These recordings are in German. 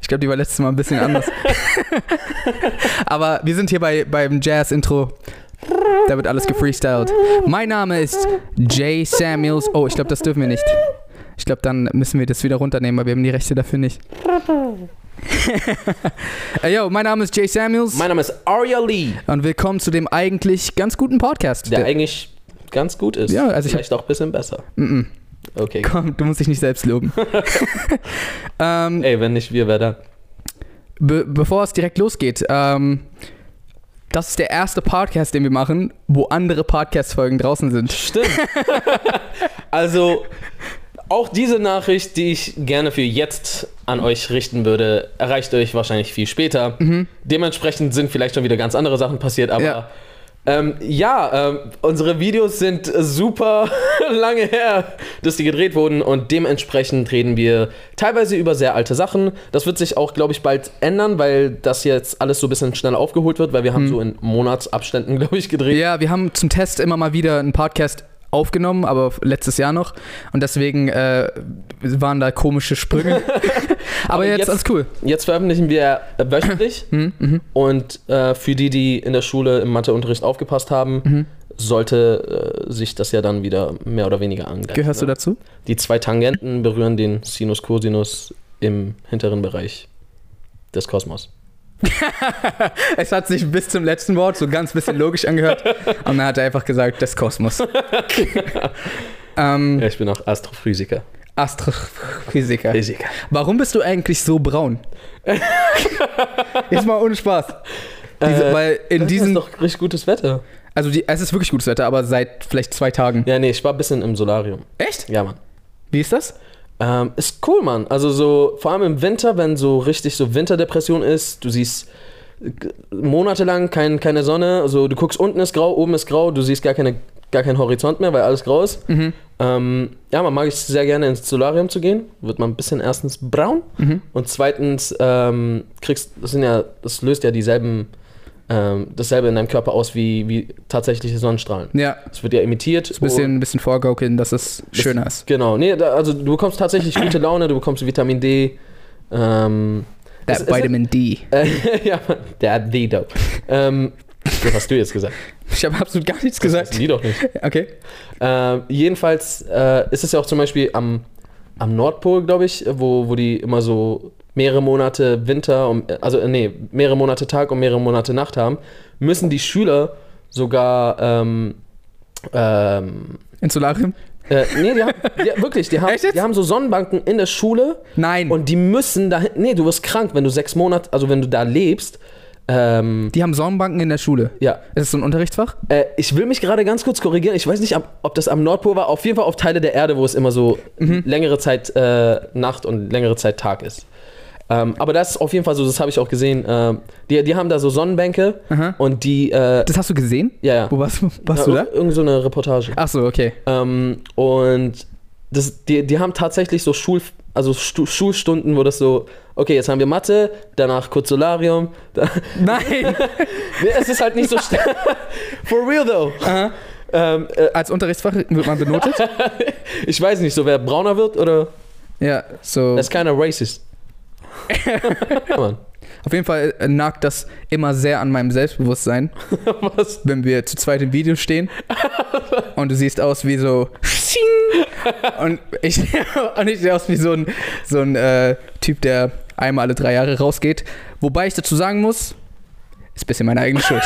Ich glaube, die war letztes Mal ein bisschen anders. Aber wir sind hier bei, beim Jazz-Intro. Da wird alles gefreestylt. Mein Name ist Jay Samuels. Oh, ich glaube, das dürfen wir nicht. Ich glaube, dann müssen wir das wieder runternehmen, weil wir haben die Rechte dafür nicht. Ey, yo, mein Name ist Jay Samuels Mein Name ist Arya Lee, und willkommen zu dem eigentlich ganz guten Podcast. der Der- eigentlich ganz gut ist. Ja, also ich Vielleicht auch ein bisschen besser. Mm. Okay. Komm, du musst dich nicht selbst loben. ähm, Ey, wenn nicht wir, wer dann? be bevor es direkt losgeht, ähm, das ist der erste Podcast, den wir machen, wo andere Podcast-Folgen draußen sind. Stimmt. also, auch diese Nachricht, die ich gerne für jetzt an euch richten würde, erreicht euch wahrscheinlich viel später. Dementsprechend sind vielleicht schon wieder ganz andere Sachen passiert, aber. Ja. Ja. Ähm, ja, ähm, unsere Videos sind super lange her, dass die gedreht wurden und dementsprechend reden wir teilweise über sehr alte Sachen. Das wird sich auch, glaube ich, bald ändern, weil das jetzt alles so ein bisschen schneller aufgeholt wird, weil wir haben so in Monatsabständen, glaube ich, gedreht. Ja, wir haben zum Test immer mal wieder einen Podcast aufgenommen, aber letztes Jahr noch. Und deswegen äh, waren da komische Sprünge. aber, jetzt, jetzt- alles cool. Jetzt veröffentlichen wir wöchentlich Mhm, mhm. und äh, für die, die in der Schule im Matheunterricht aufgepasst haben, Mhm. sollte äh, sich das ja dann wieder mehr oder weniger angleichen. Gehörst du ne? dazu? Die zwei Tangenten berühren den Sinus Cosinus im hinteren Bereich des Kosmos. Es hat sich bis zum letzten Wort so ganz bisschen logisch angehört. Und dann hat er einfach gesagt, des Kosmos. ähm, Ja, ich bin auch Astrophysiker. Astrophysiker. Physiker. Warum bist du eigentlich so braun? Jetzt mal ohne Spaß. Diese, Äh, weil in Das ist doch richtig gutes Wetter. also die, es ist wirklich gutes Wetter, aber seit vielleicht zwei Tagen. Ja, nee, ich war ein bisschen im Solarium. Echt? Ja, Mann. Wie ist das? Ähm, ist cool, Mann. Also so, vor allem im Winter, wenn so richtig so Winterdepression ist, du siehst monatelang kein, keine Sonne, also du guckst unten ist grau, oben ist grau, du siehst gar, keine, gar keinen Horizont mehr, weil alles grau ist. Mhm. Ähm, ja, man mag es sehr gerne ins Solarium zu gehen, wird man ein bisschen erstens braun Mhm. und zweitens ähm, kriegst, das sind ja, das löst ja dieselben, ähm, dasselbe in deinem Körper aus wie, wie tatsächliche Sonnenstrahlen. Ja, Es wird ja imitiert. ein bisschen, ein bisschen vorgaukeln, dass es schöner ist. Genau, nee, da, also du bekommst tatsächlich gute Laune, du bekommst Vitamin D. Ähm, That es- es- Vitamin D. äh, ja, der hat D, dope. ähm, das hast du jetzt gesagt. Ich habe absolut gar nichts Das gesagt. die doch nicht. Okay. Ähm, jedenfalls äh, ist es ja auch zum Beispiel am, am Nordpol, glaube ich, wo, wo die immer so mehrere Monate Winter, um, also äh, nee, mehrere Monate Tag und mehrere Monate Nacht haben, müssen die Schüler sogar ähm, ähm, Ins Solarium? äh, nee, die haben, die, wirklich, die haben, die haben so Sonnenbanken in der Schule Nein. und die müssen da, nee, du wirst krank, wenn du sechs Monate, also wenn du da lebst. Ähm, die haben Sonnenbanken in der Schule. ja, Ist es so ein Unterrichtsfach? äh, ich will mich gerade ganz kurz korrigieren. Ich weiß nicht, ob, das am Nordpol war. Auf jeden Fall auf Teile der Erde, wo es immer so längere Zeit äh, Nacht und längere Zeit Tag ist. Ähm, aber das ist auf jeden Fall so, das habe ich auch gesehen. Ähm, die, die haben da so Sonnenbänke Aha. und die, äh, Das hast du gesehen? ja, ja. Wo warst, warst ja, du da? ir- Irgend so eine Reportage. Ach so, okay. Ähm, und das, die, die haben tatsächlich so Schul, also Stu, Schulstunden, wo das so, okay, jetzt haben wir Mathe, danach kurz Solarium. Nein. es ist halt nicht so schnell. For real though. Aha. Ähm, äh, Als Unterrichtsfach wird man benotet? ich weiß nicht, so wer brauner wird oder. ja, so. Das ist keiner racist. Ja. Auf jeden Fall äh, nagt das immer sehr an meinem Selbstbewusstsein, Was? wenn wir zu zweit im Video stehen und du siehst aus wie so und ich, und ich sehe aus wie so ein, so ein äh, Typ, der einmal alle drei Jahre rausgeht. Wobei ich dazu sagen muss, ist ein bisschen meine eigene Schuld.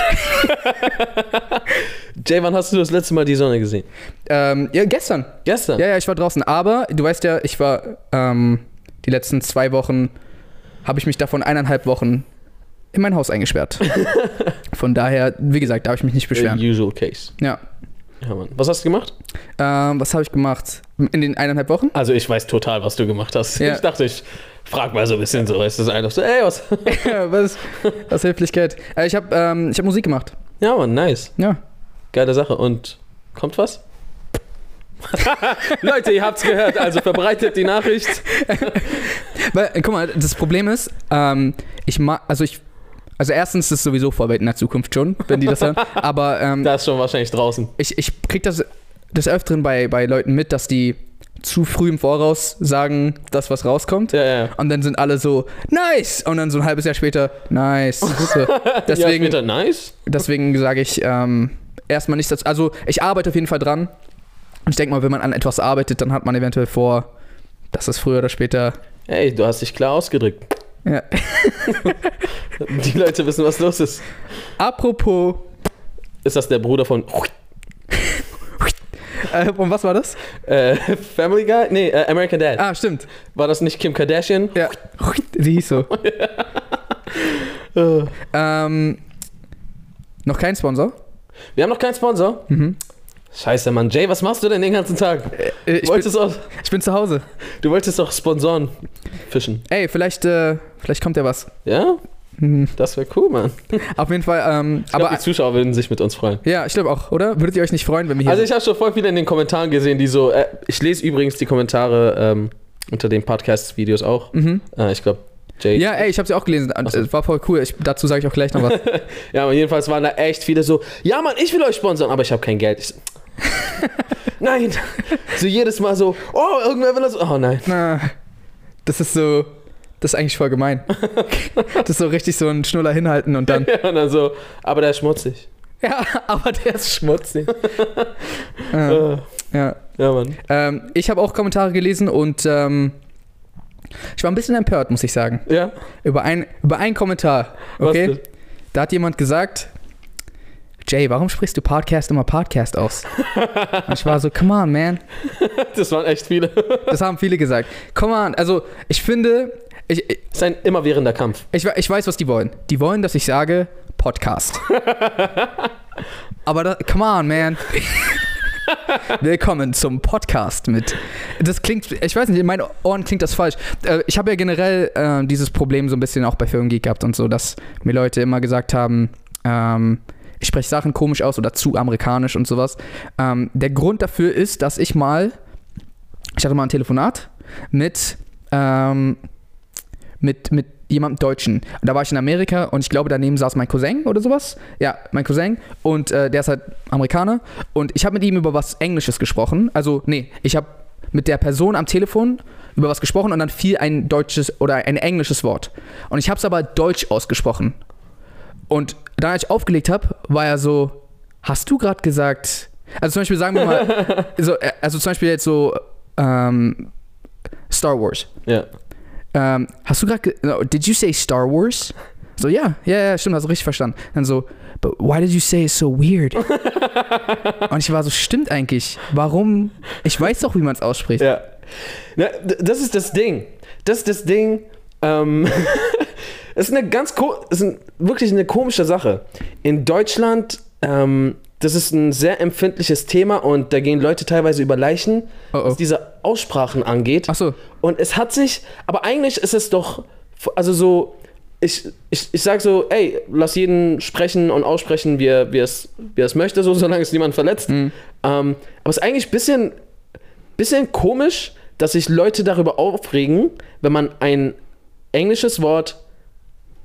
Jay, wann hast du das letzte Mal die Sonne gesehen? ähm, ja, gestern. Gestern. Ja, ja, ich war draußen. Aber du weißt ja, ich war ähm, die letzten zwei Wochen, habe ich mich davon eineinhalb Wochen in mein Haus eingesperrt. Von daher, wie gesagt, darf ich mich nicht beschweren. The usual case. Ja. Ja, Mann. Was hast du gemacht? Ähm, was habe ich gemacht? In den eineinhalb Wochen? Also, ich weiß total, was du gemacht hast. Ja. Ich dachte, ich frag mal so ein bisschen so. Ist das einfach so, ey, was? was, was Höflichkeit. Äh, ich habe ähm, ich hab Musik gemacht. Ja, Mann, nice. Ja. Geile Sache. Und kommt was? Leute, ihr habt's gehört, also verbreitet die Nachricht. Weil, äh, guck mal, das Problem ist, ähm, ich mag, also ich, also erstens ist es sowieso Vorbild in der Zukunft schon, wenn die das hören. Aber ähm, Da ist schon wahrscheinlich draußen. ich, ich krieg das des Öfteren bei, bei Leuten mit, dass die zu früh im Voraus sagen, dass was rauskommt. Ja, ja. Und dann sind alle so, nice! Und dann so ein halbes Jahr später, nice. So. Deswegen, ja, später, nice. deswegen sage ich ähm, erstmal nichts dazu. Also ich arbeite auf jeden Fall dran. Und ich denke mal, wenn man an etwas arbeitet, dann hat man eventuell vor, dass es früher oder später. Hey, du hast dich klar ausgedrückt. Ja. Die Leute wissen, was los ist. Apropos, Ist das der Bruder von äh, und was war das? äh, Family Guy? Nee, äh, American Dad. Ah, stimmt. War das nicht Kim Kardashian? Ja. Sie hieß so. Äh, ähm, noch kein Sponsor. Wir haben noch keinen Sponsor. Mhm. Scheiße, Mann. Jay, was machst du denn den ganzen Tag? Äh, Du ich, bin, wolltest, auch, ich bin zu Hause. du wolltest doch Sponsoren fischen. Ey, vielleicht, äh, vielleicht kommt ja was. Ja? Mhm. Das wäre cool, Mann. Auf jeden Fall, ähm, Aber aber die Zuschauer würden sich mit uns freuen. ja, ich glaube auch, oder? Würdet ihr euch nicht freuen, wenn wir hier Also ich habe schon voll viele in den Kommentaren gesehen, die so, äh, ich lese übrigens die Kommentare ähm, unter den Podcast-Videos auch. Mhm. Äh, ich glaube, Jay. Ja, ey, ich habe sie auch gelesen. So. Es war voll cool. Ich, dazu sage ich auch gleich noch was. Ja, aber jedenfalls waren da echt viele so, ja Mann, ich will euch sponsern, aber ich habe kein Geld. Ich nein. So jedes Mal so, oh, irgendwer will das. Oh nein. Na, das ist so, das ist eigentlich voll gemein. Das ist so richtig so ein Schnuller hinhalten und dann. Ja, und dann so, aber der ist schmutzig. Ja, aber der ist schmutzig. ja, Äh, ja. ja, Mann. Ähm, ich habe auch Kommentare gelesen und ähm, ich war ein bisschen empört, muss ich sagen. Ja, Über ein, über einen Kommentar. Okay? Da hat jemand gesagt, Jay, warum sprichst du Podcast immer Podcast aus? Und ich war so, come on, man. Das waren echt viele. Das haben viele gesagt. Come on. Also, ich finde, ich, ich, Das ist ein immerwährender Kampf. ich, ich weiß, was die wollen. Die wollen, dass ich sage Podcast. Aber da, come on, man. Willkommen zum Podcast mit. Das klingt, ich weiß nicht, in meinen Ohren klingt das falsch. Äh, Ich habe ja generell äh, dieses Problem so ein bisschen auch bei Filmgeek gehabt und so, dass mir Leute immer gesagt haben, ähm, ich spreche Sachen komisch aus oder zu amerikanisch und sowas. Ähm, der Grund dafür ist, dass ich mal, ich hatte mal ein Telefonat mit, ähm, mit, mit jemandem Deutschen. Da war ich in Amerika und ich glaube, daneben saß mein Cousin oder sowas. Ja, mein Cousin. Und äh, der ist halt Amerikaner. Und ich habe mit ihm über was Englisches gesprochen. Also, nee, ich habe mit der Person am Telefon über was gesprochen und dann fiel ein deutsches oder ein englisches Wort. Und ich habe es aber deutsch ausgesprochen. Und dann, als ich aufgelegt habe, war er so, hast du gerade gesagt, also zum Beispiel sagen wir mal, so, äh, also zum Beispiel jetzt so ähm, Star Wars. Ja. Ähm, hast du gerade, no, did you say Star Wars? So, ja, ja, ja, stimmt, hast du richtig verstanden. Dann so, but why did you say it so weird? Und ich war so, stimmt eigentlich. Warum? Ich weiß doch, wie man es ausspricht. Ja. Na, das ist das Ding. Das ist das Ding. Ähm, ist eine ganz ist ein, wirklich eine komische Sache. In Deutschland, ähm, das ist ein sehr empfindliches Thema und da gehen Leute teilweise über Leichen, Oh, oh. was diese Aussprachen angeht. Ach so. Und es hat sich, aber eigentlich ist es doch, also so, ich, ich, ich sag so, ey, lass jeden sprechen und aussprechen, wie er, wie es, wie es möchte, so, solange es niemand verletzt. Mhm. Ähm, aber es ist eigentlich ein bisschen, bisschen komisch, dass sich Leute darüber aufregen, wenn man ein englisches Wort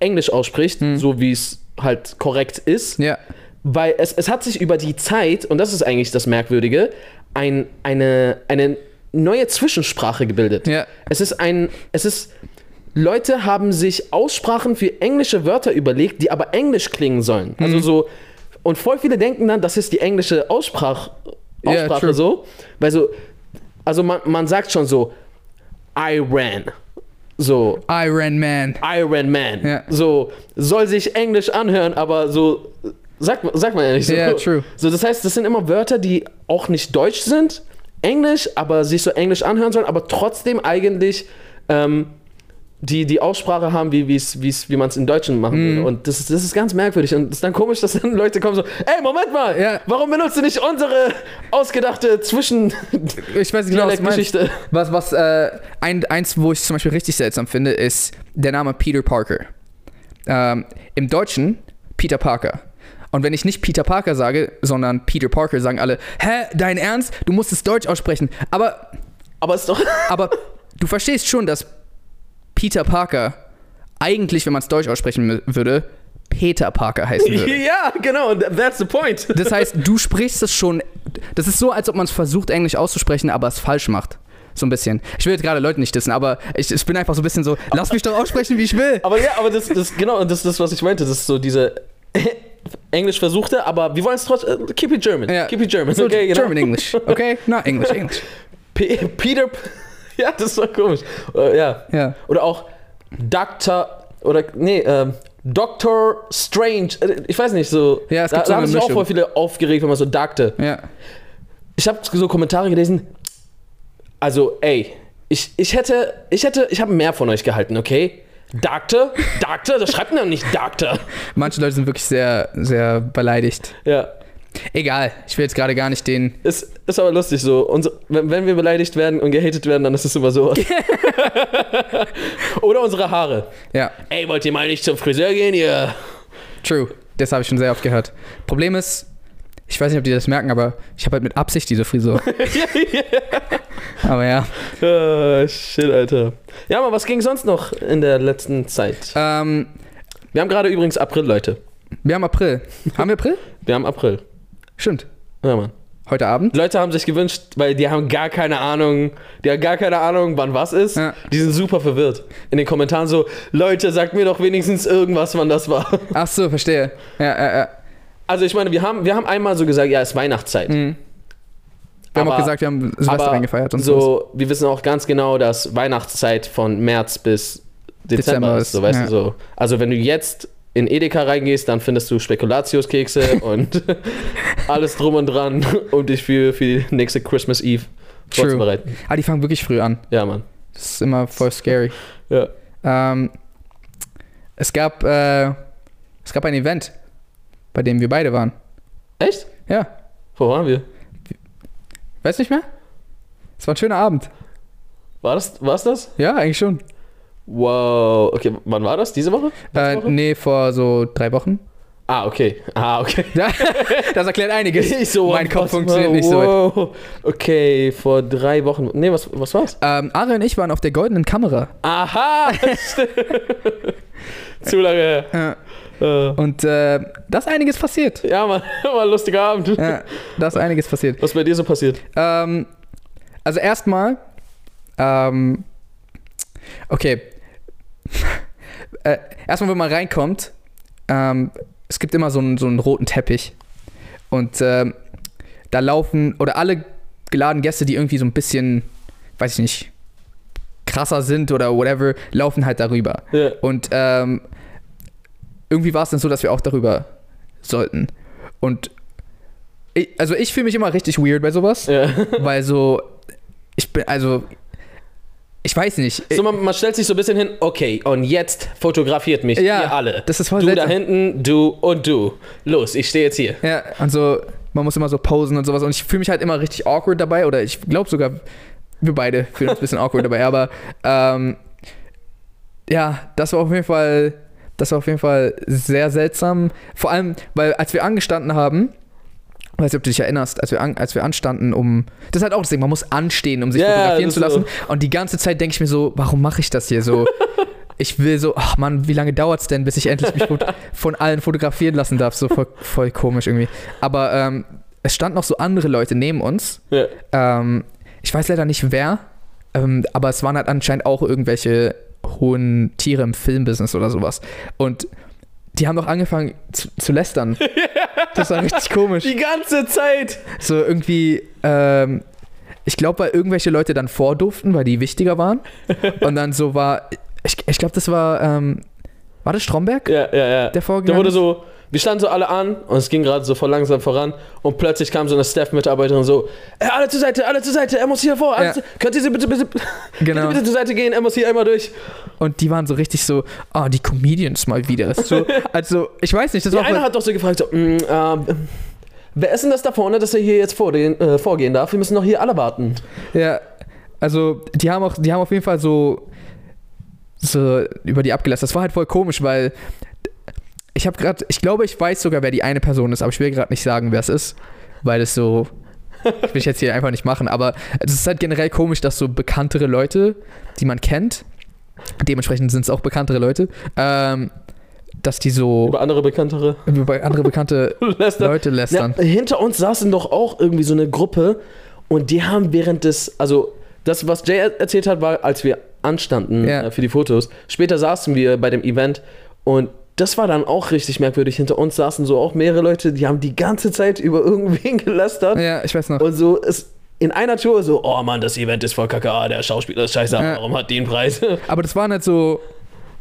englisch ausspricht, so wie es halt korrekt ist. Ja. Weil es, es hat sich über die Zeit, und das ist eigentlich das Merkwürdige, ein, eine, eine neue Zwischensprache gebildet. Ja. Es ist ein, es ist, Leute haben sich Aussprachen für englische Wörter überlegt, die aber englisch klingen sollen. Also so, und voll viele denken dann, das ist die englische Aussprach, Aussprache true. so. Weil so, also man, man sagt schon so, I ran. So, Iron Man. Iron Man. Ja. So, soll sich Englisch anhören, aber so, sagt, sagt man ja nicht so. Ja, true. So, das heißt, das sind immer Wörter, die auch nicht deutsch sind, Englisch, aber sich so englisch anhören sollen, aber trotzdem eigentlich ähm, die, die Aussprache haben, wie, wie's, wie's, wie man es im Deutschen machen Mhm. würde. Und das ist, das ist ganz merkwürdig. Und es ist dann komisch, dass dann Leute kommen so, ey, Moment mal, Ja. warum benutzt du nicht unsere ausgedachte Zwischen... Ich weiß nicht genau, was. Geschichte. Was, was, äh, ein, eins, wo ich es zum Beispiel richtig seltsam finde, ist der Name Peter Parker. Ähm, Im Deutschen Peter Parker. Und wenn ich nicht Peter Parker sage, sondern Peter Parker, sagen alle, hä, dein Ernst? Du musst es Deutsch aussprechen. Aber, Aber es ist doch... aber du verstehst schon, dass Peter Parker eigentlich, wenn man es Deutsch aussprechen würde, Peter Parker heißen würde. ja, genau, that's the point. Das heißt, du sprichst es schon. Das ist so, als ob man es versucht, Englisch auszusprechen, aber es falsch macht. So ein bisschen. Ich will jetzt gerade Leute nicht dissen, aber ich, ich bin einfach so ein bisschen so, lass mich doch aussprechen, wie ich will. Aber ja, aber das, das genau, und das ist das, was ich meinte. Das ist so diese Englisch versuchte, aber wir wollen es trotzdem. Keep it German. Ja. Keep it German. So okay, genau. German English, okay? Not English, English. P Peter. Ja, das war komisch. Äh, ja. Ja. Oder auch Dr. Oder, nee, ähm, Doctor Strange. Äh, Ich weiß nicht, so. Ja, es da, gibt so da haben sich auch voll viele aufgeregt, wenn man so dachte. Ja. Ich habe so Kommentare gelesen. Also, ey, ich, ich hätte, ich hätte, ich habe mehr von euch gehalten, okay? Doctor? Doctor? Das schreibt man doch nicht Doctor. Manche Leute sind wirklich sehr, sehr beleidigt. Ja. Egal, ich will jetzt gerade gar nicht den. Ist, ist aber lustig so. Unsere, wenn, wenn wir beleidigt werden und gehatet werden, dann ist es immer so. Oder unsere Haare. Ja, Ey, wollt ihr mal nicht zum Friseur gehen, ihr? true. Das habe ich schon sehr oft gehört. Problem ist, ich weiß nicht, ob die das merken, aber ich habe halt mit Absicht diese Frisur. aber ja. Ah, shit, Alter. Ja, aber was ging sonst noch in der letzten Zeit? Ähm, Wir haben gerade übrigens April, Leute. wir haben April. Haben wir April? Wir haben April. Stimmt. Ja, Mann. Heute Abend? Leute haben sich gewünscht, weil die haben gar keine Ahnung, die haben gar keine Ahnung, wann was ist. Ja. Die sind super verwirrt. In den Kommentaren so, Leute, sagt mir doch wenigstens irgendwas, wann das war. Ach so, verstehe. Ja, ja, ja. Also ich meine, wir haben, wir haben einmal so gesagt, ja, es ist Weihnachtszeit. Mhm. Wir haben Aber- auch gesagt, wir haben Silvester reingefeiert und so. so, wir wissen auch ganz genau, dass Weihnachtszeit von März bis Dezember, Dezember ist. ist, So, weißt ja. du, so. Also wenn du jetzt in Edeka reingehst, dann findest du Spekulatiuskekse und alles drum und dran, um dich für, für die nächste Christmas Eve True. vorzubereiten. Ah, die fangen wirklich früh an. Ja, Mann. Das ist immer voll scary. Ja. Ähm, es gab, äh, es gab ein Event, bei dem wir beide waren. Echt? Ja, Wo waren wir? weißt du nicht mehr? Es war ein schöner Abend. War das, war's das? Ja, eigentlich schon. Wow. Okay, wann war das? Diese Woche? Äh, Woche? nee, vor so drei Wochen. Ah, okay. Ah, okay. Das erklärt einiges. Ich so, mein Kopf funktioniert nicht so weit. wow. Okay, vor drei Wochen. Nee, was, was war's? Ähm, Ari und ich waren auf der goldenen Kamera. Aha! Zu lange her. Ja. Äh, Und äh, da ist einiges passiert. Ja, Mann, war ein lustiger Abend. Ja, da ist einiges passiert. Was ist bei dir so passiert? Ähm, also erstmal, ähm, okay. Äh, erstmal, wenn man reinkommt, ähm, es gibt immer so einen, so einen roten Teppich. Und ähm, da laufen, oder alle geladenen Gäste, die irgendwie so ein bisschen, weiß ich nicht, krasser sind oder whatever, laufen halt darüber. Ja. Und ähm, irgendwie war es dann so, dass wir auch darüber sollten. Und ich, also ich fühle mich immer richtig weird bei sowas, ja. weil so, ich bin, also, ich weiß nicht. So, man, man stellt sich so ein bisschen hin, okay, und jetzt fotografiert mich Ja, ihr alle. das ist voll Du da seltsam. hinten, du und du. Los, ich stehe jetzt hier. Ja, und so, man muss immer so posen und sowas. Und ich fühle mich halt immer richtig awkward dabei. Oder ich glaube sogar, wir beide fühlen uns ein bisschen awkward dabei. Aber ähm, ja, das war auf jeden Fall, das war auf jeden Fall sehr seltsam. Vor allem, weil als wir angestanden haben, weiß nicht, ob du dich erinnerst, als wir, an, als wir anstanden, um. Das ist halt auch das Ding, man muss anstehen, um sich Ja, fotografieren zu lassen. Und die ganze Zeit denke ich mir so, warum mache ich das hier so? ich will so, ach Mann, wie lange dauert es denn, bis ich endlich mich von allen fotografieren lassen darf? So voll, voll komisch irgendwie. Aber ähm, es standen noch so andere Leute neben uns. Ja. Ähm, ich weiß leider nicht wer, ähm, aber es waren halt anscheinend auch irgendwelche hohen Tiere im Filmbusiness oder sowas. Und die haben doch angefangen zu, zu lästern. Das war richtig komisch. Die ganze Zeit. So irgendwie, ähm, ich glaube, weil irgendwelche Leute dann vordurften, weil die wichtiger waren. Und dann so war, ich, ich glaube, das war, ähm, war das Stromberg, Ja, ja, ja. der vorgegangen wurde so, wir standen so alle an und es ging gerade so voll langsam voran und plötzlich kam so eine Staff-Mitarbeiterin so, äh, alle zur Seite, alle zur Seite, er muss hier vor, Ja. zu, könnt ihr sie bitte, bitte, Genau. bitte, zur Seite gehen, er muss hier einmal durch. Und die waren so richtig so, ah, die Comedians mal wieder. So, also, ich weiß nicht, das Der war eine voll, hat doch so gefragt, so, mm, ähm, wer ist denn das da vorne, dass er hier jetzt vor den, äh, vorgehen darf? Wir müssen doch hier alle warten. Ja, also die haben auch, die haben auf jeden Fall so, so über die abgelassen. Das war halt voll komisch, weil ich habe gerade, ich glaube, ich weiß sogar, wer die eine Person ist, aber ich will gerade nicht sagen, wer es ist, weil es so, ich will ich jetzt hier einfach nicht machen. Aber es ist halt generell komisch, dass so bekanntere Leute, die man kennt, dementsprechend sind es auch bekanntere Leute, ähm, dass die so Über andere Bekanntere. über andere bekannte Lester. Leute lästern. Ja, hinter uns saßen doch auch irgendwie so eine Gruppe und die haben während des, also das, was Jay er- erzählt hat, war, als wir anstanden Ja. äh, für die Fotos. Später saßen wir bei dem Event und das war dann auch richtig merkwürdig. Hinter uns saßen so auch mehrere Leute, die haben die ganze Zeit über irgendwen gelästert. Ja, ich weiß noch. Und so ist in einer Tour so, oh Mann, das Event ist voll kacke, ah, der Schauspieler ist scheiße, Ja. warum hat die einen Preis? Aber das war nicht so.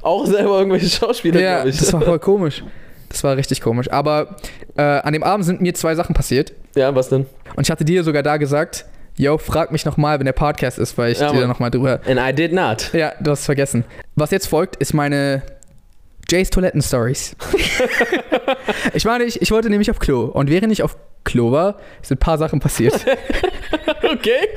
auch selber irgendwelche Schauspieler, Ja, glaube ich. das war voll komisch. Das war richtig komisch. Aber äh, an dem Abend sind mir zwei Sachen passiert. ja, was denn? Und ich hatte dir sogar da gesagt, yo, frag mich nochmal, wenn der Podcast ist, weil ich Ja, dir nochmal drüber. And I did not. Ja, du hast es vergessen. Was jetzt folgt, ist meine Jays Toiletten-Stories. ich war nicht, ich wollte nämlich auf Klo. Und während ich auf Klo war, sind ein paar Sachen passiert. Okay.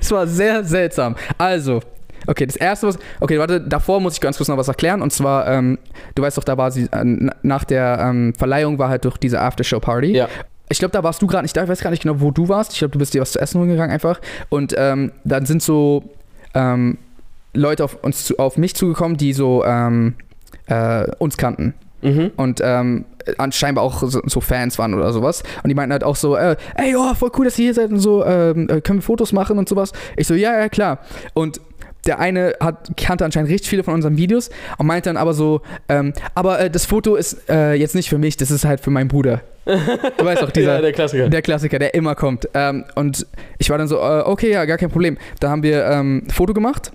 Es war sehr seltsam. Also, okay, das erste, was. Okay, warte, davor muss ich ganz kurz noch was erklären. Und zwar, ähm, du weißt doch, da war sie, äh, na- nach der ähm, Verleihung war halt durch diese Aftershow-Party. Ja. Ich glaube, da warst du gerade nicht da. Ich weiß gar nicht genau, wo du warst. Ich glaube, du bist dir was zu essen holen gegangen einfach. Und ähm, dann sind so ähm, Leute auf, uns zu, auf mich zugekommen, die so ähm, äh, uns kannten. Mhm. Und ähm, anscheinend auch so, so Fans waren oder sowas. Und die meinten halt auch so, äh, ey, oh, voll cool, dass ihr hier seid und so, ähm, äh, können wir Fotos machen und sowas. Ich so, ja, ja, klar. Und der eine hat, kannte anscheinend richtig viele von unseren Videos und meinte dann aber so, ähm, aber äh, das Foto ist äh, jetzt nicht für mich, das ist halt für meinen Bruder. Du weißt auch, dieser, ja, der Klassiker. der Klassiker, der immer kommt. Ähm, und ich war dann so, äh, okay, ja, gar kein Problem. Da haben wir ähm, ein Foto gemacht.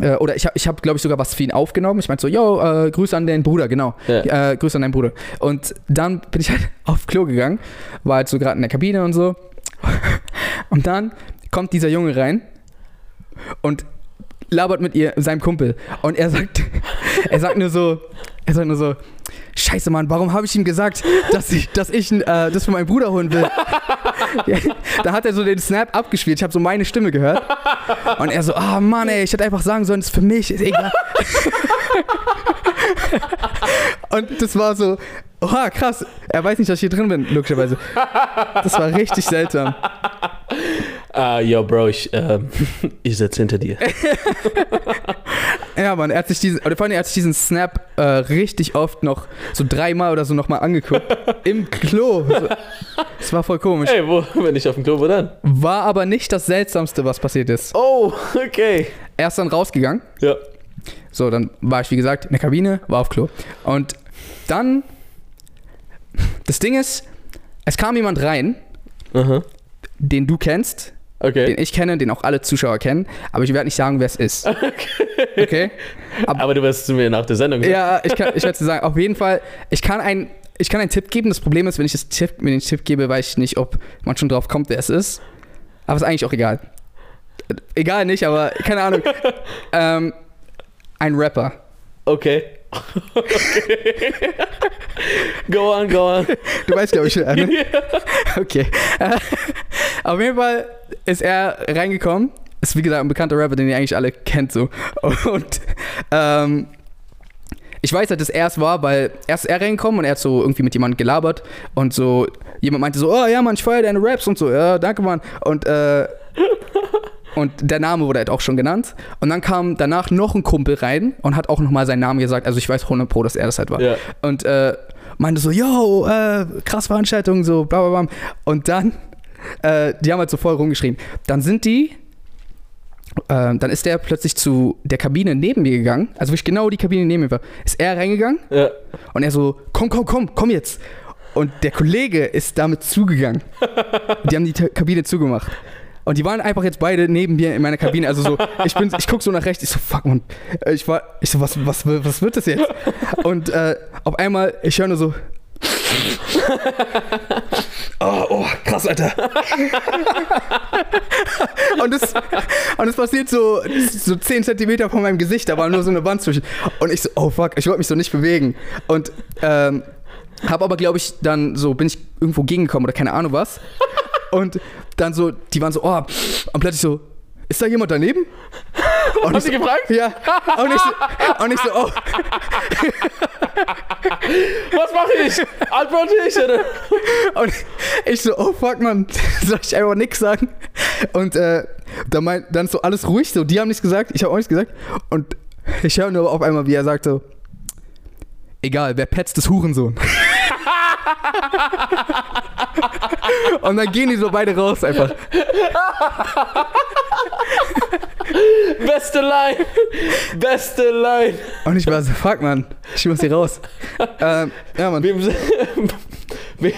Äh, oder ich habe, ich hab, glaube ich, sogar was für ihn aufgenommen. Ich meinte so, yo, äh, Grüße an den Bruder, genau. Ja. Äh, Grüße an deinen Bruder. Und dann bin ich halt auf Klo gegangen, war halt so gerade in der Kabine und so. Und dann kommt dieser Junge rein und labert mit ihr, seinem Kumpel. Und er sagt, er sagt nur so, er sagt nur so, Scheiße, Mann, warum habe ich ihm gesagt, dass ich, dass ich äh, das für meinen Bruder holen will? da hat er so den Snap abgespielt. Ich habe so meine Stimme gehört. Und er so, ah Mann, ey, ich hätte einfach sagen sollen, das ist für mich, ist egal. Und das war so, oha, krass. Er weiß nicht, dass ich hier drin bin, logischerweise. Das war richtig seltsam. Ah, yo, Bro, ich, ähm, ich sitze hinter dir. Ja, Mann, er hat sich diesen, oder vor allem, er hat sich diesen Snap äh, richtig oft noch, so dreimal oder so nochmal angeguckt. Im Klo. So. Das war voll komisch. Ey, wo, wenn ich auf dem Klo, wo dann? War aber nicht das Seltsamste, was passiert ist. Oh, okay. Er ist dann rausgegangen. Ja. So, dann war ich, wie gesagt, in der Kabine, war auf Klo. Und dann, das Ding ist, es kam jemand rein, Aha. den du kennst, Okay. den ich kenne, den auch alle Zuschauer kennen, aber ich werde nicht sagen, wer es ist. Okay? Aber du wirst zu mir nach der Sendung. Ja, ich, kann, ich werde dir sagen, auf jeden Fall, ich kann, ein, ich kann einen Tipp geben. Das Problem ist, wenn ich das Tipp, ich den Tipp gebe, weiß ich nicht, ob man schon drauf kommt, wer es ist. Aber ist eigentlich auch egal. Egal nicht, aber keine Ahnung. ähm, ein Rapper. Okay. okay. go on, go on. Du weißt, glaube ich, wer, ne? Okay. Äh, auf jeden Fall ist er reingekommen. Ist wie gesagt ein bekannter Rapper, den ihr eigentlich alle kennt so. Und ähm, ich weiß halt, dass er es war, weil erst er reingekommen und er hat so irgendwie mit jemandem gelabert und so jemand meinte so, oh ja Mann, ich feiere deine Raps und so, ja, danke Mann. Und äh, und der Name wurde halt auch schon genannt. Und dann kam danach noch ein Kumpel rein und hat auch nochmal seinen Namen gesagt. Also ich weiß 100 Pro, dass er das halt war. Ja. Und äh, meinte so, yo, äh, krass Veranstaltung, so bla bla bla. Und dann, äh, die haben halt so voll rumgeschrien. Dann sind die, äh, dann ist der plötzlich zu der Kabine neben mir gegangen, also wirklich genau die Kabine neben mir war, ist er reingegangen Ja. und er so, komm, komm, komm, komm jetzt. Und der Kollege ist damit zugegangen. Die haben die Kabine zugemacht. Und die waren einfach jetzt beide neben mir in meiner Kabine. Also so, ich bin, ich guck so nach rechts, ich so, fuck man. Ich war, ich so, was, was, was wird das jetzt? Und äh, auf einmal, ich höre nur so. Oh, oh, krass, Alter. und es und passiert so, so 10 Zentimeter von meinem Gesicht, da war nur so eine Wand zwischen. Und ich so, oh fuck, ich wollte mich so nicht bewegen. Und ähm, habe aber, glaube ich, dann so, bin ich irgendwo gegengekommen oder keine Ahnung was. Und dann so, die waren so, oh, und plötzlich so, ist da jemand daneben? Und Hast ich du so, gefragt? Ja. Und ich so, und ich so oh. Was mache ich? Antworte ich, oder? Und ich so, oh fuck, man, soll ich einfach nichts sagen? Und äh, dann, mein, dann ist so alles ruhig, so, die haben nichts gesagt, ich habe auch nichts gesagt. Und ich höre nur auf einmal, wie er sagt so, egal, wer petzt, ist Hurensohn. Und dann gehen die so beide raus einfach. Beste Line! Beste Line! Und ich war so, fuck, Mann, ich muss hier raus. ähm, ja, Mann. Wem, wem, wem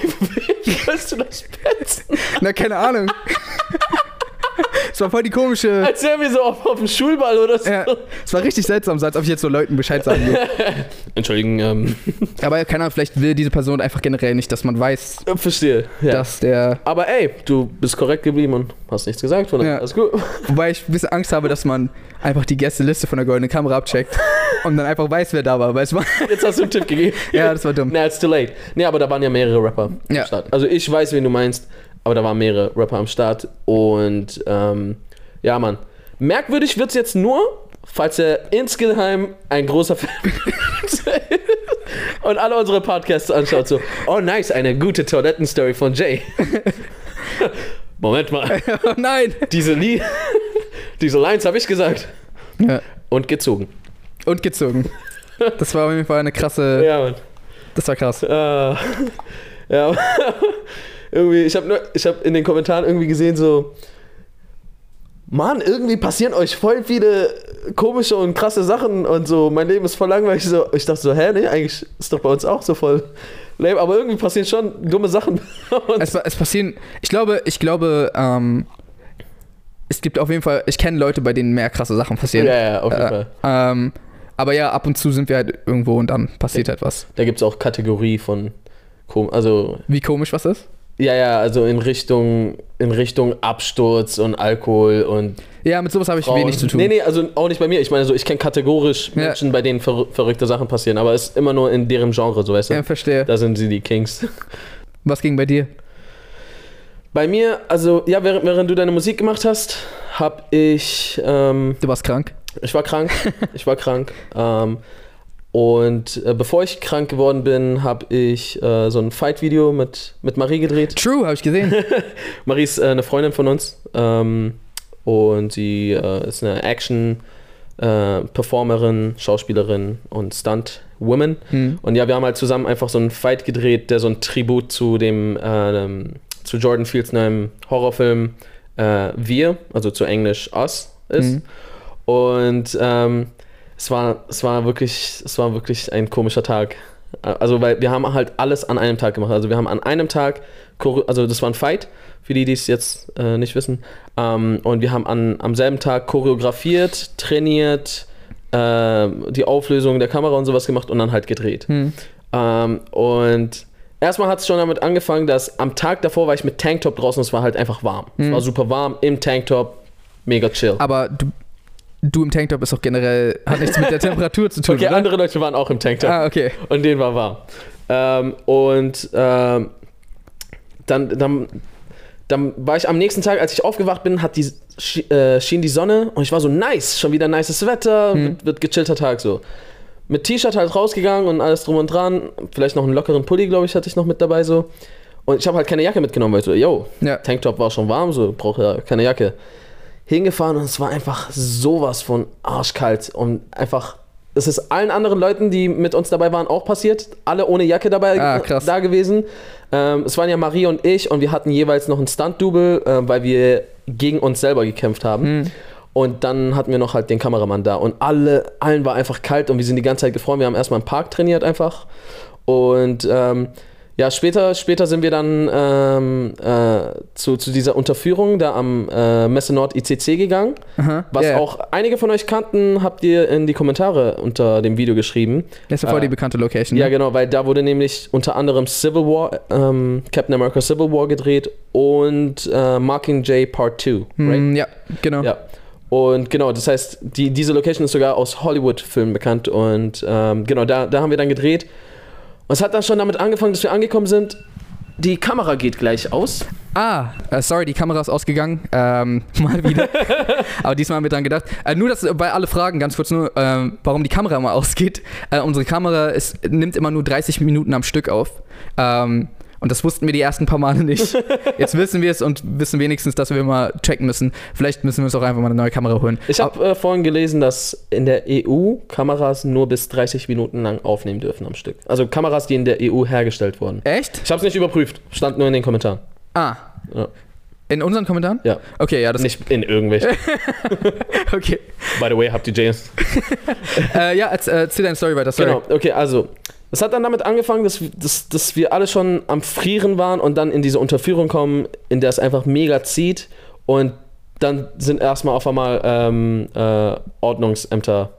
willst du das petzen? Na, keine Ahnung. Es war voll die komische. Als wären wir so auf, auf dem Schulball oder so. Ja, es war richtig seltsam, so als ob ich jetzt so Leuten Bescheid sagen will. Entschuldigen, ähm, Aber keine Ahnung, vielleicht will diese Person einfach generell nicht, dass man weiß, verstehe. Ja. dass der. Aber ey, du bist korrekt geblieben und hast nichts gesagt. Von Ja. Alles gut. Wobei ich ein bisschen Angst habe, dass man einfach die Gästeliste von der goldenen Kamera abcheckt und dann einfach weiß, wer da war. Es war Jetzt hast du einen Tipp gegeben. ja, das war dumm. Na, it's too late. Nee, aber da waren ja mehrere Rapper Ja. am Start. Also ich weiß, wen du meinst, aber da waren mehrere Rapper am Start. Und ähm, ja, Mann. Merkwürdig wird's jetzt nur, falls er insgeheim ein großer Fan ist und alle unsere Podcasts anschaut, so, oh nice, eine gute Toilettenstory von Jay. Moment mal, oh nein! diese, Lie diese Lines habe ich gesagt. Ja. Und gezogen. Und gezogen. Das war auf jeden Fall eine krasse. Ja, Mann. Das war krass. Äh, ja, irgendwie, ich habe ich hab in den Kommentaren irgendwie gesehen, so, Mann, irgendwie passieren euch voll viele komische und krasse Sachen und so, mein Leben ist voll langweilig. So, ich dachte so, hä, nee, eigentlich ist doch bei uns auch so voll lame, aber irgendwie passieren schon dumme Sachen. Es, es passieren. Ich glaube, ich glaube, ähm, es gibt auf jeden Fall. Ich kenne Leute, bei denen mehr krasse Sachen passieren. ja, ja, auf jeden Äh, Fall. Ähm, aber ja, ab und zu sind wir halt irgendwo und dann passiert halt was. Da gibt es auch Kategorie von, also, Wie komisch was ist? Ja, ja, also in Richtung, in Richtung Absturz und Alkohol und Ja, mit sowas habe ich Frauen. wenig zu tun. Nee, nee, also auch nicht bei mir. Ich meine, so, ich kenne kategorisch Ja. Menschen, bei denen verrü verrückte Sachen passieren, aber es ist immer nur in deren Genre, so weißt du. Ja, verstehe. Da sind sie die Kings. Was ging bei dir? Bei mir, also, ja, während, während du deine Musik gemacht hast, hab ich, ähm, Du warst krank. ich war krank. ich war krank. Ähm, und äh, bevor ich krank geworden bin, habe ich äh, so ein Fight-Video mit, mit Marie gedreht. True, habe ich gesehen. Marie ist äh, eine Freundin von uns ähm, und sie äh, ist eine Action-Performerin, Schauspielerin und Stunt-Woman. Hm. Und ja, wir haben halt zusammen einfach so einen Fight gedreht, der so ein Tribut zu dem, ähm, zu Jordan Fields neuem Horrorfilm äh, Wir, also zu Englisch Us ist. Mhm. Und ähm, es war, es war wirklich, es war wirklich ein komischer Tag. Also, weil wir haben halt alles an einem Tag gemacht. Also, wir haben an einem Tag, also das war ein Fight, für die, die es jetzt äh, nicht wissen. Ähm, und wir haben an, am selben Tag choreografiert, trainiert, äh, die Auflösung der Kamera und sowas gemacht und dann halt gedreht. Hm. Ähm, und erstmal hat es schon damit angefangen, dass am Tag davor war ich mit Tanktop draußen und es war halt einfach warm. Es Mhm. war super warm im Tanktop, mega chill. Aber du, du im Tanktop ist doch generell, hat nichts mit der Temperatur zu tun, Okay, oder? andere Leute waren auch im Tanktop Ah, okay. und denen war warm. Ähm, und ähm, dann, dann, dann war ich am nächsten Tag, als ich aufgewacht bin, hat die, schien, äh, schien die Sonne und ich war so, nice, schon wieder nices Wetter, Hm. wird, wird gechillter Tag so. Mit T-Shirt halt rausgegangen und alles drum und dran. Vielleicht noch einen lockeren Pulli, glaube ich, hatte ich noch mit dabei so. Und ich habe halt keine Jacke mitgenommen, weil ich so, yo, Ja. Tanktop war schon warm, so, brauche ja keine Jacke. Hingefahren und es war einfach sowas von arschkalt und einfach, es ist allen anderen Leuten, die mit uns dabei waren, auch passiert. Alle ohne Jacke dabei Ah, da gewesen. Ähm, es waren ja Marie und ich und wir hatten jeweils noch ein Stunt-Double, äh, weil wir gegen uns selber gekämpft haben. Hm. Und dann hatten wir noch halt den Kameramann da und alle, allen war einfach kalt und wir sind die ganze Zeit gefroren. Wir haben erstmal im Park trainiert einfach. Und ähm, ja, später, später sind wir dann ähm, äh, zu, zu dieser Unterführung da am äh, Messe Nord ICC gegangen. Aha. Was ja, auch einige von euch kannten, habt ihr in die Kommentare unter dem Video geschrieben. Das ist ja voll äh, die bekannte Location. Ja, ne? genau, weil da wurde nämlich unter anderem Civil War, ähm, Captain America Civil War gedreht und äh, Mockingjay Part 2. Right? Hm, ja, genau. Ja. Und genau, das heißt, die, diese Location ist sogar aus Hollywood-Filmen bekannt. Und ähm, genau, da, da haben wir dann gedreht. Und es hat dann schon damit angefangen, dass wir angekommen sind. Die Kamera geht gleich aus. Ah, äh, sorry, die Kamera ist ausgegangen. Ähm, mal wieder. Aber diesmal haben wir dran gedacht. Äh, nur, dass bei alle Fragen, ganz kurz nur, ähm, warum die Kamera immer ausgeht. Äh, unsere Kamera ist, nimmt immer nur 30 Minuten am Stück auf. Ähm, und das wussten wir die ersten paar Male nicht. Jetzt wissen wir es und wissen wenigstens, dass wir mal checken müssen. Vielleicht müssen wir uns auch einfach mal eine neue Kamera holen. Ich habe äh, vorhin gelesen, dass in der EU Kameras nur bis 30 Minuten lang aufnehmen dürfen am Stück. Also Kameras, die in der EU hergestellt wurden. Echt? Ich habe es nicht überprüft, stand nur in den Kommentaren. Ah. Ja. In unseren Kommentaren? Ja. Okay, ja, das Nicht in irgendwelchen. Okay. By the way, habt ihr James? äh, ja, äh, erzähl deine Story weiter. Sorry. Genau, okay, also. Es hat dann damit angefangen, dass, dass, dass wir alle schon am Frieren waren und dann in diese Unterführung kommen, in der es einfach mega zieht. Und dann sind erstmal auf einmal ähm, äh, Ordnungsämter,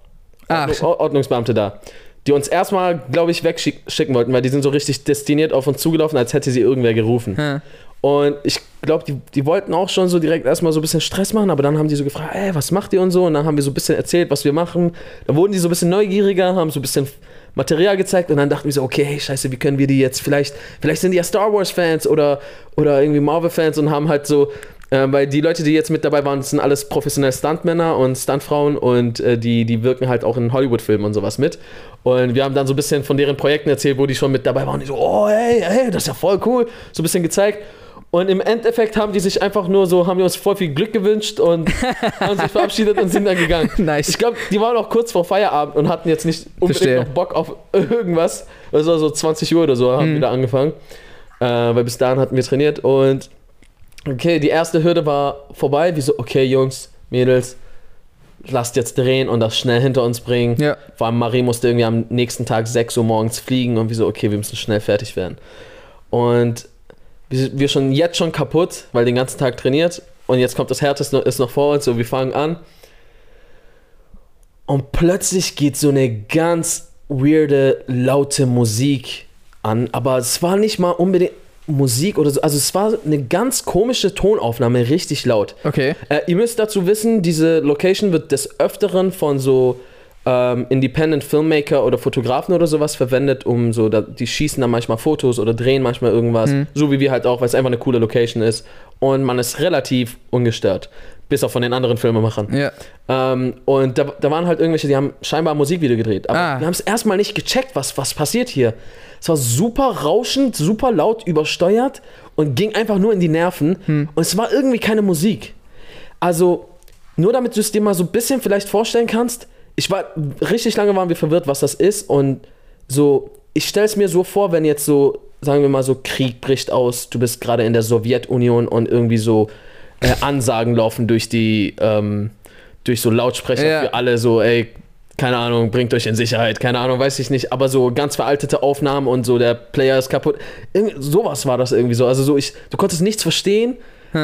Ordnung- Ordnungsbeamte da, die uns erstmal, glaube ich, wegschicken wollten, weil die sind so richtig destiniert auf uns zugelaufen, als hätte sie irgendwer gerufen. Hm. Und ich glaube, die, die wollten auch schon so direkt erstmal so ein bisschen Stress machen, aber dann haben die so gefragt, ey, was macht ihr und so? Und dann haben wir so ein bisschen erzählt, was wir machen. Dann wurden die so ein bisschen neugieriger, haben so ein bisschen Material gezeigt und dann dachten wir so, okay, hey, scheiße, wie können wir die jetzt vielleicht, vielleicht sind die ja Star Wars Fans oder, oder irgendwie Marvel Fans und haben halt so, äh, weil die Leute, die jetzt mit dabei waren, sind alles professionelle Stuntmänner und Stuntfrauen und äh, die, die wirken halt auch in Hollywood-Filmen und sowas mit. Und wir haben dann so ein bisschen von deren Projekten erzählt, wo die schon mit dabei waren. Und die so, oh, hey, hey, das ist ja voll cool. So ein bisschen gezeigt. Und im Endeffekt haben die sich einfach nur so, haben wir uns voll viel Glück gewünscht und haben sich verabschiedet und sind dann gegangen. Nice. Ich glaube, die waren auch kurz vor Feierabend und hatten jetzt nicht unbedingt Verstehe. noch Bock auf irgendwas. Also so 20 Uhr oder so haben wir da angefangen. Äh, weil bis dahin hatten wir trainiert und okay, die erste Hürde war vorbei. Wir so, okay, Jungs, Mädels, lasst jetzt drehen und das schnell hinter uns bringen. Ja. Vor allem Marie musste irgendwie am nächsten Tag 6 Uhr morgens fliegen und wir so, okay, wir müssen schnell fertig werden. Und wir, schon jetzt schon kaputt, weil den ganzen Tag trainiert und jetzt kommt das Härteste ist noch vor uns, so wir fangen an. Und plötzlich geht so eine ganz weirde, laute Musik an, aber es war nicht mal unbedingt Musik oder so, also es war eine ganz komische Tonaufnahme, richtig laut. Okay. Äh, ihr müsst dazu wissen, diese Location wird des Öfteren von so ähm, Independent Filmmaker oder Fotografen oder sowas verwendet, um so, da, die schießen dann manchmal Fotos oder drehen manchmal irgendwas, so wie wir halt auch, weil es einfach eine coole Location ist und man ist relativ ungestört, bis auf von den anderen Filmemachern. Ja. Ähm, und da, da waren halt irgendwelche, die haben scheinbar ein Musikvideo gedreht. Aber Ah. wir haben es erstmal nicht gecheckt, was, was passiert hier. Es war super rauschend, super laut, übersteuert und ging einfach nur in die Nerven. Und es war irgendwie keine Musik. Also, nur damit du es dir mal so ein bisschen vielleicht vorstellen kannst, ich war, richtig lange waren wir verwirrt, was das ist. Und so, ich stelle es mir so vor, wenn jetzt so, sagen wir mal so, Krieg bricht aus, du bist gerade in der Sowjetunion und irgendwie so äh, Ansagen laufen durch die, ähm, durch so Lautsprecher Ja. für alle, so, ey, keine Ahnung, bringt euch in Sicherheit, keine Ahnung, weiß ich nicht, aber so ganz veraltete Aufnahmen und so, der Player ist kaputt. Irgend, sowas war das irgendwie so. Also so, ich, du konntest nichts verstehen.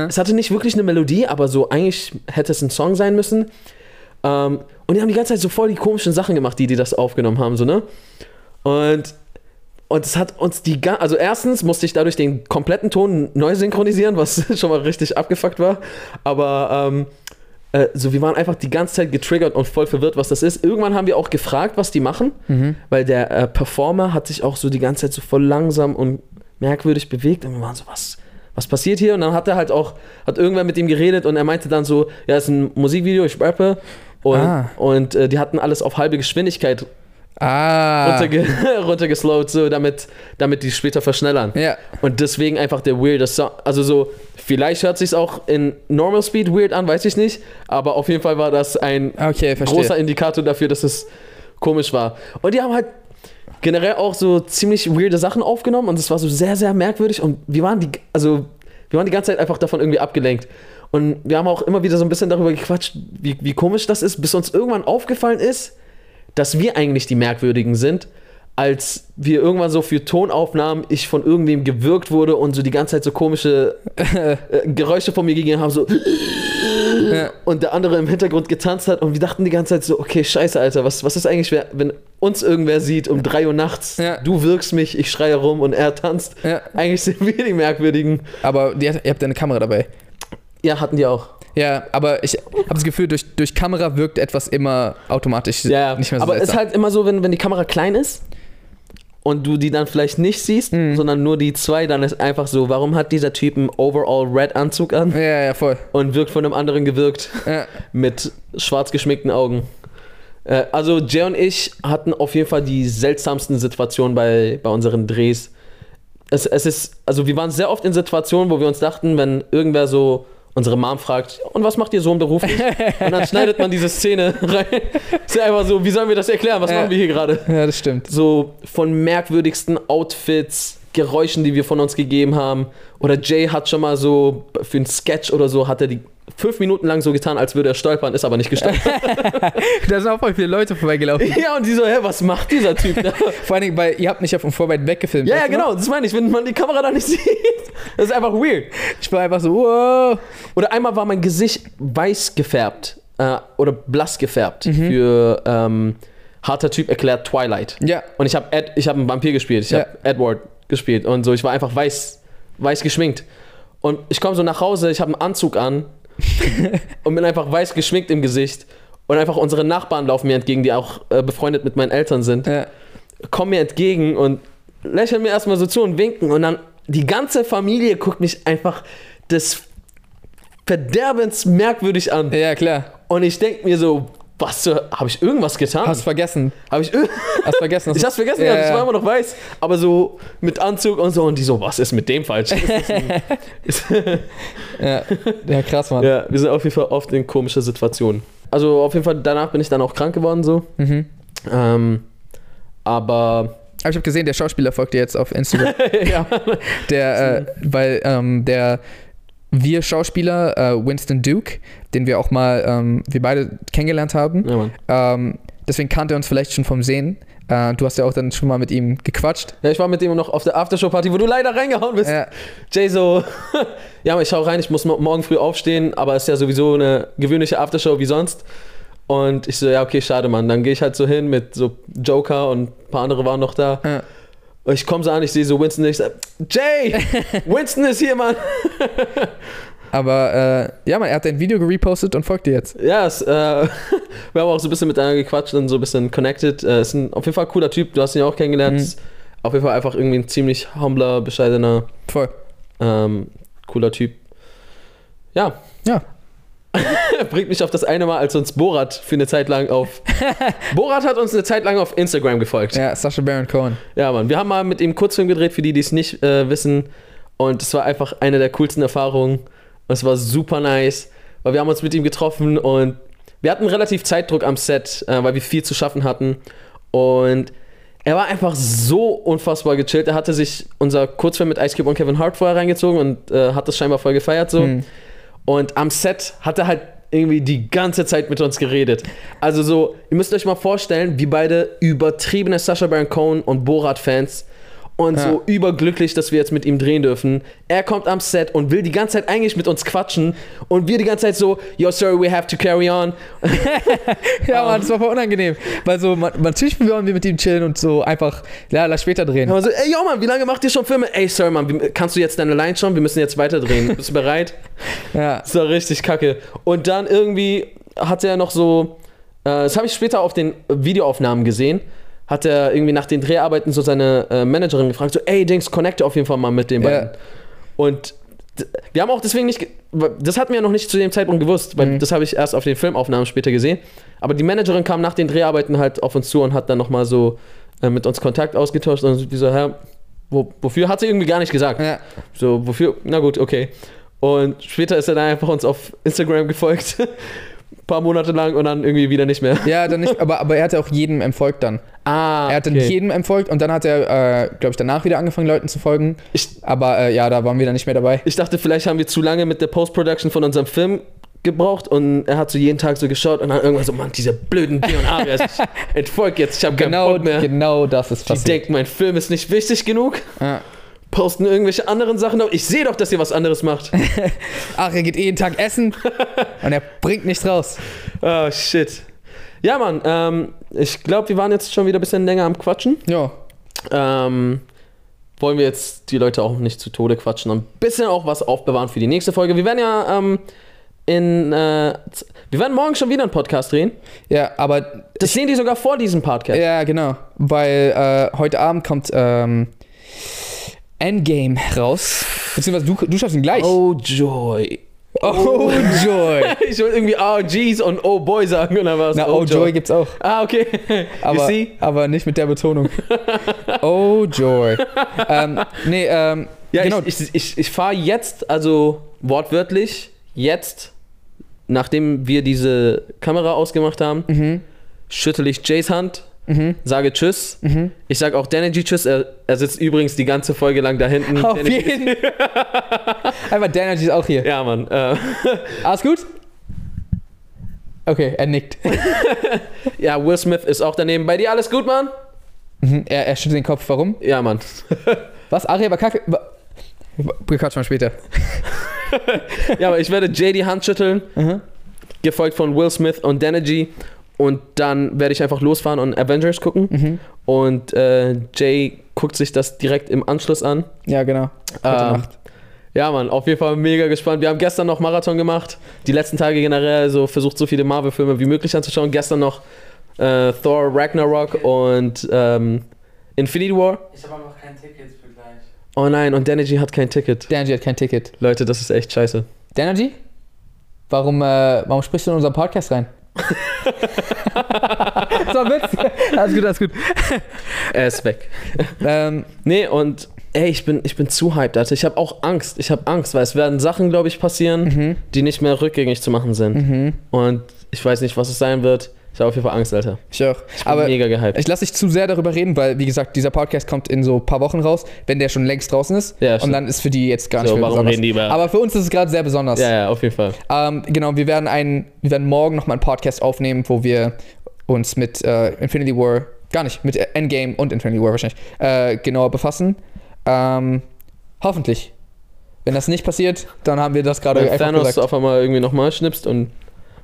Es hatte nicht wirklich eine Melodie, aber so eigentlich hätte es ein Song sein müssen. Ähm, und die haben die ganze Zeit so voll die komischen Sachen gemacht, die die das aufgenommen haben, so, ne? Und und es hat uns die ga- also erstens musste ich dadurch den kompletten Ton neu synchronisieren, was schon mal richtig abgefuckt war. Aber ähm, äh, so wir waren einfach die ganze Zeit getriggert und voll verwirrt, was das ist. Irgendwann haben wir auch gefragt, was die machen, weil der äh, Performer hat sich auch so die ganze Zeit so voll langsam und merkwürdig bewegt und wir waren so was. Was passiert hier? Und dann hat er halt auch, hat irgendwer mit ihm geredet und er meinte dann so, ja, es ist ein Musikvideo, ich rappe. Und, Ah. und äh, die hatten alles auf halbe Geschwindigkeit Ah. runterge runtergeslowt, so damit, damit die später verschnellern. Ja. Und deswegen einfach der weirde Sound. Also so, vielleicht hört sich auch in Normal Speed weird an, weiß ich nicht. Aber auf jeden Fall war das ein Okay, großer Indikator dafür, dass es komisch war. Und die haben halt generell auch so ziemlich weirde Sachen aufgenommen und es war so sehr, sehr merkwürdig. Und wir waren die, also wir waren die ganze Zeit einfach davon irgendwie abgelenkt. Und wir haben auch immer wieder so ein bisschen darüber gequatscht, wie, wie komisch das ist, bis uns irgendwann aufgefallen ist, dass wir eigentlich die Merkwürdigen sind, als wir irgendwann so für Tonaufnahmen ich von irgendwem gewürgt wurde und so die ganze Zeit so komische äh, Geräusche von mir gegeben haben, so Ja. und der andere im Hintergrund getanzt hat und wir dachten die ganze Zeit so, okay, scheiße, Alter, was, was ist eigentlich, wenn uns irgendwer sieht um 3 Uhr nachts, Ja. du wirkst mich, ich schreie rum und er tanzt. Ja. Eigentlich sind wir die Merkwürdigen. Aber die, ihr habt eine Kamera dabei. Ja, hatten die auch. Ja, aber ich habe das Gefühl, durch, durch Kamera wirkt etwas immer automatisch Ja, nicht mehr so aber es ist halt immer so, wenn, wenn die Kamera klein ist und du die dann vielleicht nicht siehst, Mhm. sondern nur die zwei, dann ist einfach so, warum hat dieser Typ einen Overall Red Anzug an Ja, ja, voll. und wirkt von einem anderen gewirkt Ja. mit schwarz geschminkten Augen. Äh, also Jay und ich hatten auf jeden Fall die seltsamsten Situationen bei, bei unseren Drehs. Es, es ist, also wir waren sehr oft in Situationen, wo wir uns dachten, wenn irgendwer so unsere Mom fragt, und was macht ihr Sohn beruflich? und dann schneidet man diese Szene rein. Ist ja einfach so, wie sollen wir das erklären? Was Ja. machen wir hier gerade? ja, das stimmt. So von merkwürdigsten Outfits Geräuschen, die wir von uns gegeben haben. Oder Jay hat schon mal so für einen Sketch oder so, hat er die fünf Minuten lang so getan, als würde er stolpern, ist aber nicht gestolpert. da sind auch voll viele Leute vorbeigelaufen. ja, und die so, hä, was macht dieser Typ da? Vor allen Dingen, weil ihr habt mich ja von vorweit weggefilmt. Ja, ja, noch? genau, das meine ich, wenn man die Kamera da nicht sieht. Das ist einfach weird. Ich war einfach so, wow. Oder einmal war mein Gesicht weiß gefärbt äh, oder blass gefärbt Mhm. für ähm, harter Typ erklärt Twilight. Ja. Und ich habe ich hab einen Vampir gespielt, ich Ja. habe Edward gespielt und so, ich war einfach weiß, weiß geschminkt. Und ich komme so nach Hause, ich habe einen Anzug an und bin einfach weiß geschminkt im Gesicht. Und einfach unsere Nachbarn laufen mir entgegen, die auch äh, befreundet mit meinen Eltern sind, Ja. kommen mir entgegen und lächeln mir erstmal so zu und winken. Und dann die ganze Familie guckt mich einfach des Verderbens merkwürdig an. ja, klar. Und ich denke mir so, was habe ich irgendwas getan? Hast vergessen. Habe ich Hast vergessen. Ich hab's vergessen, Ja, gehabt, ich ja. war immer noch weiß. Aber so mit Anzug und so. Und die so, was ist mit dem falsch? Ja. ja, krass, Mann. ja, wir sind auf jeden Fall oft in komische Situationen. Also auf jeden Fall, danach bin ich dann auch krank geworden so. Mhm. Ähm, aber Aber ich habe gesehen, der Schauspieler folgt dir jetzt auf Instagram. ja. Der, äh, weil ähm, der wir Schauspieler, äh, Winston Duke, den wir auch mal, ähm, wir beide kennengelernt haben, ja, ähm, deswegen kannte er uns vielleicht schon vom Sehen. Äh, du hast ja auch dann schon mal mit ihm gequatscht. Ja, ich war mit ihm noch auf der Aftershow-Party, wo du leider reingehauen bist. Ja, Jay so, ja, ich schau rein, ich muss mo- morgen früh aufstehen, aber es ist ja sowieso eine gewöhnliche Aftershow wie sonst. Und ich so, ja, okay, schade, Mann. Dann gehe ich halt so hin mit so Joker und ein paar andere waren noch da. ja. Ich komme so an, ich sehe so Winston, ich sag, Jay, Winston ist hier, Mann. Aber äh, ja, man, er hat dein Video gerepostet und folgt dir jetzt. Ja, es, äh, wir haben auch so ein bisschen miteinander gequatscht und so ein bisschen connected. Äh, ist ein auf jeden Fall cooler Typ, du hast ihn ja auch kennengelernt. Mhm. Ist Auf jeden Fall einfach irgendwie ein ziemlich humbler, bescheidener, Voll. ähm, cooler Typ. Ja, Ja. bringt mich auf das eine Mal, als uns Borat für eine Zeit lang auf. Borat hat uns eine Zeit lang auf Instagram gefolgt. Ja, Ja, Sasha Baron Cohen. Mann. Wir haben mal mit ihm Kurzfilm gedreht, für die, die es nicht äh, wissen. Und es war einfach eine der coolsten Erfahrungen. Und es war super nice, weil wir haben uns mit ihm getroffen und wir hatten relativ Zeitdruck am Set, äh, weil wir viel zu schaffen hatten. Und er war einfach so unfassbar gechillt. Er hatte sich unser Kurzfilm mit Ice Cube und Kevin Hart vorher reingezogen und äh, hat das scheinbar voll gefeiert so. Hm. Und am Set hat er halt irgendwie die ganze Zeit mit uns geredet. Also so, ihr müsst euch mal vorstellen, wie beide übertriebene Sacha Baron Cohen und Borat-Fans und Ja. so überglücklich, dass wir jetzt mit ihm drehen dürfen. Er kommt am Set und will die ganze Zeit eigentlich mit uns quatschen und wir die ganze Zeit so, yo sir, we have to carry on. Ja, Mann, das war voll unangenehm. Weil so, man, natürlich wollen wir mit ihm chillen und so einfach, ja, lass später drehen. Und wir so, ey, yo Mann, wie lange macht ihr schon Filme? Ey, sir, Mann, wie- kannst du jetzt deine Line schon? Wir müssen jetzt weiterdrehen. Bist du bereit? Ja. Das war richtig kacke. Und dann irgendwie hat er noch so, äh, das habe ich später auf den Videoaufnahmen gesehen, hat er irgendwie nach den Dreharbeiten so seine äh, Managerin gefragt, so, ey, Dings, connecte auf jeden Fall mal mit den Ja. beiden. Und d- wir haben auch deswegen nicht, das hatten wir ja noch nicht zu dem Zeitpunkt gewusst, weil Mhm. das habe ich erst auf den Filmaufnahmen später gesehen. Aber die Managerin kam nach den Dreharbeiten halt auf uns zu und hat dann nochmal so äh, mit uns Kontakt ausgetauscht und die so, hä, wo, wofür? Hat sie irgendwie gar nicht gesagt. Ja. So, wofür? Na gut, okay. Und später ist er dann einfach uns auf Instagram gefolgt. Ein paar Monate lang und dann irgendwie wieder nicht mehr. Ja, dann nicht, aber, aber er hat auch jedem entfolgt dann. Ah, Er hat dann okay. jedem entfolgt und dann hat er, äh, glaube ich, danach wieder angefangen, Leuten zu folgen. Ich, Aber äh, ja, da waren wir dann nicht mehr dabei. ich dachte, vielleicht haben wir zu lange mit der Post-Production von unserem Film gebraucht und er hat so jeden Tag so geschaut und dann irgendwann so, Mann, diese blöden B und Arias, ich entfolg jetzt, ich habe keinen Genau, Bock mehr. genau das ist Die passiert. denken, mein Film ist nicht wichtig genug, Ja. Posten irgendwelche anderen Sachen. auf. Ich sehe doch, dass ihr was anderes macht. Ach, er geht jeden Tag essen und er bringt nichts raus. oh, shit. Ja, Mann, ähm, ich glaube, wir waren jetzt schon wieder ein bisschen länger am Quatschen. Ja. Ähm, wollen wir jetzt die Leute auch nicht zu Tode quatschen und ein bisschen auch was aufbewahren für die nächste Folge. Wir werden ja ähm, in. Äh, wir werden morgen schon wieder einen Podcast drehen. Ja, aber Das sehen die sogar vor diesem Podcast. Ja, genau. Weil äh, heute Abend kommt ähm, Endgame raus. Beziehungsweise du, du schaffst ihn gleich. Oh, Joy. Oh, Joy. Ich wollte irgendwie Oh, jeez und Oh, Boy sagen war es Na, oh, Joy gibt's auch. Ah, okay. Aber, aber nicht mit der Betonung. oh, Joy. ähm, nee, ähm, Ja, genau. ich, ich, ich, ich fahre jetzt, also wortwörtlich, jetzt, nachdem wir diese Kamera ausgemacht haben, mhm. schüttel ich Jays Hand Mhm. sage Tschüss. Mhm. Ich sage auch Danergy Tschüss. Er, er sitzt übrigens die ganze Folge lang da hinten. Auf Danergy- jeden Einmal Danergy ist auch hier. Ja, Mann. Äh, Alles gut? Okay, er nickt. ja, Will Smith ist auch daneben. Bei dir alles gut, Mann? Mhm. Er, er schüttelt den Kopf. Warum? Ja, Mann. Was? Aria war kacke? Quatschen mal später. Ja, aber ich werde die Hand schütteln, Mhm. gefolgt von Will Smith und Danergy. Und dann werde ich einfach losfahren und Avengers gucken. Mhm. Und äh, Jay guckt sich das direkt im Anschluss an. Ja, genau. Heute Ähm, Nacht. Ja, Mann, auf jeden Fall mega gespannt. Wir haben gestern noch Marathon gemacht. Die letzten Tage generell so versucht, so viele Marvel-Filme wie möglich anzuschauen. Gestern noch äh, Thor Ragnarok und ähm, Infinity War. Ich habe einfach kein Ticket für gleich. Oh nein, und Danergy hat kein Ticket. Danergy hat kein Ticket. Leute, das ist echt scheiße. Danergy? Warum, äh, warum sprichst du in unseren Podcast rein? Ein Witz. Alles gut, alles gut. Er ist weg. Ähm, Nee, und ey, ich bin, ich bin zu hyped, Alter. Ich habe auch Angst. Ich habe Angst, weil es werden Sachen, glaube ich, passieren, mhm. die nicht mehr rückgängig zu machen sind. Mhm. Und ich weiß nicht, was es sein wird. Ich habe auf jeden Fall Angst, Alter. Ich auch. Ich bin Aber mega gehypt. ich lasse dich zu sehr darüber reden, weil, wie gesagt, dieser Podcast kommt in so ein paar Wochen raus, wenn der schon längst draußen ist. Ja, und stimmt. dann ist für die jetzt gar nicht So, mehr warum besonders. reden die über- Aber für uns ist es gerade sehr besonders. ja, ja, auf jeden Fall. Ähm, genau, wir werden, einen, wir werden morgen nochmal einen Podcast aufnehmen, wo wir uns mit äh, Infinity War, gar nicht, mit Endgame und Infinity War wahrscheinlich, äh, genauer befassen. Ähm, hoffentlich. Wenn das nicht passiert, dann haben wir das gerade Wenn einfach Thanos gesagt. auf einmal irgendwie nochmal schnipst und.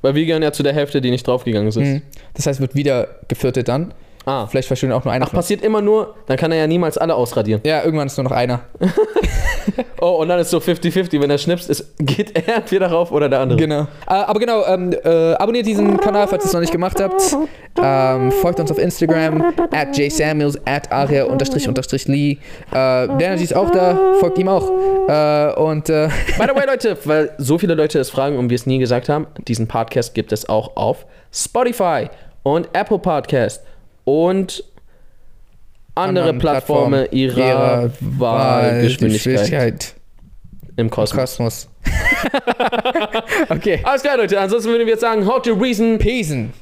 Weil wir gehören ja zu der Hälfte, die nicht draufgegangen ist. Mhm. Das heißt, wird wieder geviertet dann. Ah. Vielleicht verschwinden auch nur einer Ach, von uns. passiert immer nur, dann kann er ja niemals alle ausradieren. Ja, irgendwann ist nur noch einer. Oh, und dann ist so 50-50, wenn er schnipst, ist, geht er entweder rauf oder der andere. Genau. Äh, aber genau, ähm, äh, abonniert diesen Kanal, falls ihr es noch nicht gemacht habt. Ähm, folgt uns auf Instagram, at jsamuels, at aria unterstrich unterstrich lee. Äh, Danergy ist auch da, folgt ihm auch. Äh, und äh, By the way, Leute, weil so viele Leute es fragen und wir es nie gesagt haben, diesen Podcast gibt es auch auf Spotify und Apple Podcast und andere Plattformen ihrer, Wahlgeschwindigkeit Geschwindigkeit. im Kosmos. Kosmos. okay. Alles klar, Leute. Ansonsten würden wir jetzt sagen, how to reason. Peace.